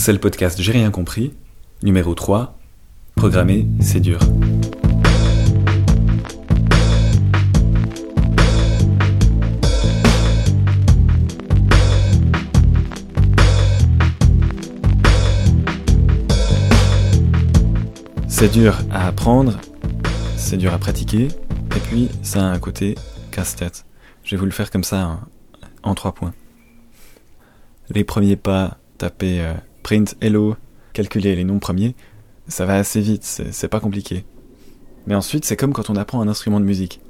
C'est le podcast J'ai rien compris, numéro 3. Programmer, c'est dur. C'est dur à apprendre, c'est dur à pratiquer, et puis ça a un côté casse-tête. Je vais vous le faire comme ça hein, en trois points. Les premiers pas, taper euh, print hello, calculer les noms premiers, ça va assez vite, c'est pas compliqué. Mais ensuite, c'est comme quand on apprend un instrument de musique.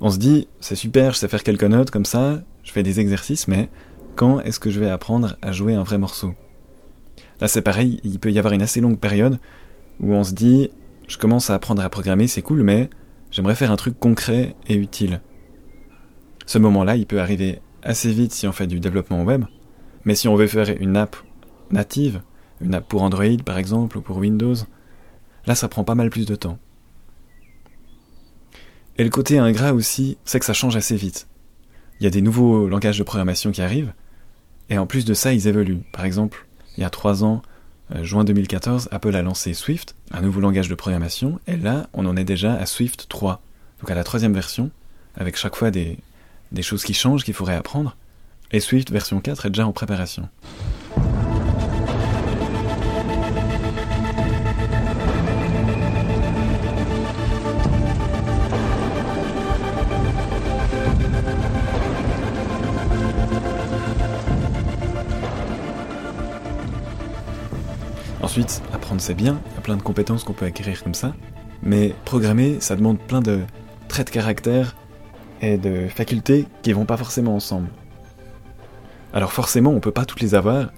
On se dit, c'est super, je sais faire quelques notes comme ça, je fais des exercices, mais quand est-ce que je vais apprendre à jouer un vrai morceau? Là, c'est pareil, il peut y avoir une assez longue période où on se dit, je commence à apprendre à programmer, c'est cool, mais j'aimerais faire un truc concret et utile. Ce moment-là, il peut arriver assez vite si on fait du développement web, mais si on veut faire une app native, une app pour Android par exemple, ou pour Windows, là ça prend pas mal plus de temps. Et le côté ingrat aussi, c'est que ça change assez vite. Il y a des nouveaux langages de programmation qui arrivent, et en plus de ça, ils évoluent. Par exemple, il y a trois ans, euh, juin 2014, Apple a lancé Swift, un nouveau langage de programmation, et là, on en est déjà à Swift 3, donc à la troisième version, avec chaque fois des, des choses qui changent qu'il faudrait apprendre, et Swift version 4 est déjà en préparation. Ensuite, apprendre c'est bien, il y a plein de compétences qu'on peut acquérir comme ça, mais programmer, ça demande plein de traits de caractère et de facultés qui vont pas forcément ensemble. Alors forcément, on peut pas toutes les avoir.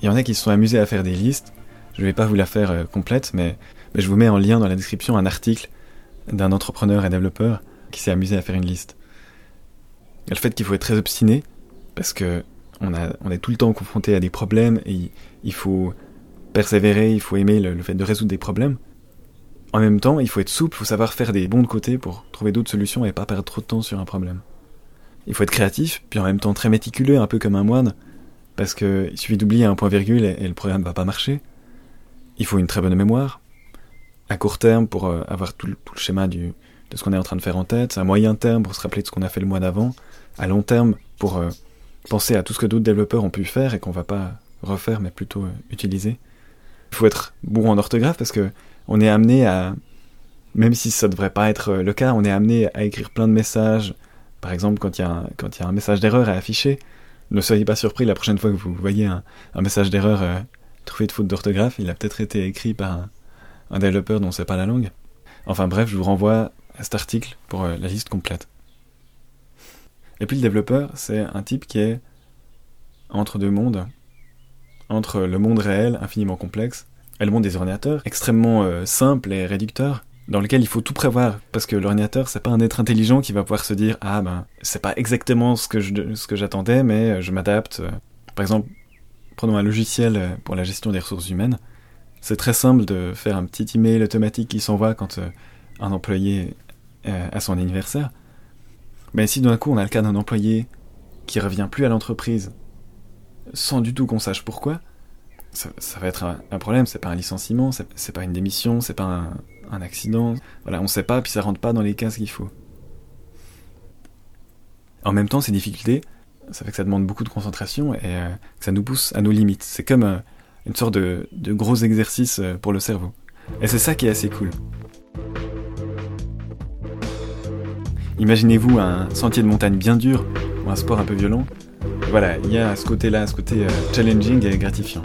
Il y en a qui se sont amusés à faire des listes. Je vais pas vous la faire euh, complète, mais, je vous mets en lien dans la description un article d'un entrepreneur et développeur qui s'est amusé à faire une liste. Et le fait qu'il faut être très obstiné, parce que on est tout le temps confronté à des problèmes et il faut persévérer, il faut aimer le, fait de résoudre des problèmes. En même temps, il faut être souple, il faut savoir faire des bons de côté pour trouver d'autres solutions et pas perdre trop de temps sur un problème. Il faut être créatif, puis en même temps très méticuleux, un peu comme un moine, parce qu'il suffit d'oublier un point virgule et, le programme va pas marcher. Il faut une très bonne mémoire, à court terme pour euh, avoir tout le, schéma du, de ce qu'on est en train de faire en tête, à moyen terme pour se rappeler de ce qu'on a fait le mois d'avant, à long terme pour euh, penser à tout ce que d'autres développeurs ont pu faire et qu'on va pas refaire mais plutôt euh, utiliser. Faut être bon en orthographe parce que on est amené à, même si ça devrait pas être le cas, on est amené à écrire plein de messages. Par exemple, quand il y a un, y a un message d'erreur à afficher, ne soyez pas surpris la prochaine fois que vous voyez un, message d'erreur euh, trouvé de faute d'orthographe, il a peut-être été écrit par un, développeur dont c'est pas la langue. Enfin bref, je vous renvoie à cet article pour euh, la liste complète. Et puis le développeur, c'est un type qui est entre deux mondes, entre le monde réel, infiniment complexe, et le monde des ordinateurs, extrêmement euh, simple et réducteur, dans lequel il faut tout prévoir, parce que l'ordinateur, c'est pas un être intelligent qui va pouvoir se dire ah ben c'est pas exactement ce que ce que j'attendais, mais euh, je m'adapte. Par exemple, prenons un logiciel euh, pour la gestion des ressources humaines. C'est très simple de faire un petit email automatique qui s'envoie quand un employé a son anniversaire. Mais si d'un coup on a le cas d'un employé qui revient plus à l'entreprise sans du tout qu'on sache pourquoi, ça, va être un, problème. C'est pas un licenciement, c'est pas une démission, c'est pas un, accident. Voilà, on sait pas, puis ça rentre pas dans les cases qu'il faut. En même temps, ces difficultés, ça fait que ça demande beaucoup de concentration et euh, que ça nous pousse à nos limites. C'est comme euh, une sorte de, gros exercice euh, pour le cerveau. Et c'est ça qui est assez cool. Imaginez-vous un sentier de montagne bien dur ou un sport un peu violent voilà, il y a ce côté-là, ce côté euh, challenging et gratifiant.